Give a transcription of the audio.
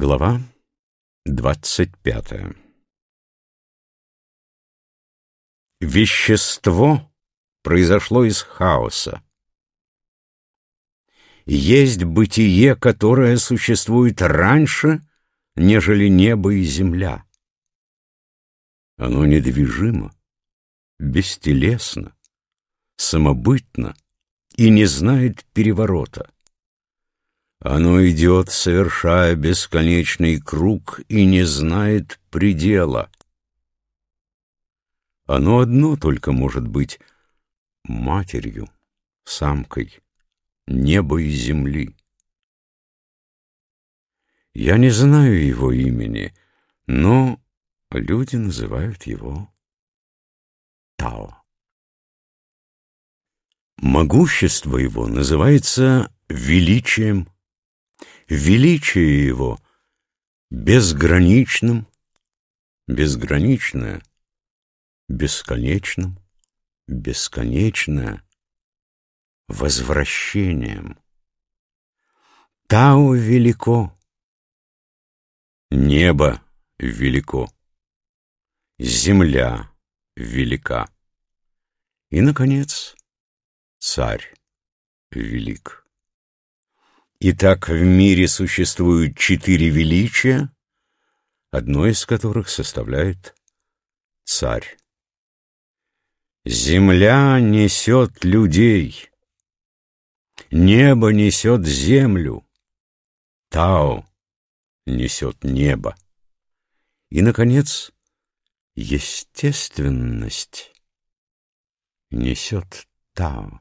Глава двадцать пятая Вещество произошло из хаоса. Есть бытие, которое существует раньше, нежели небо и земля. Оно недвижимо, бестелесно, самобытно и не знает переворота. Оно идет, совершая бесконечный круг, и не знает предела. Оно одно только может быть матерью, самкой, неба и земли. Я не знаю его имени, но люди называют его Тао. Могущество его называется величием величие его безграничным, безграничное, бесконечным, бесконечное возвращением. Тао велико, небо велико, земля велика, и, наконец, царь велик. Итак, в мире существуют четыре величия, одно из которых составляет царь. Земля несет людей, небо несет землю, Тао несет небо. И, наконец, естественность несет Тао.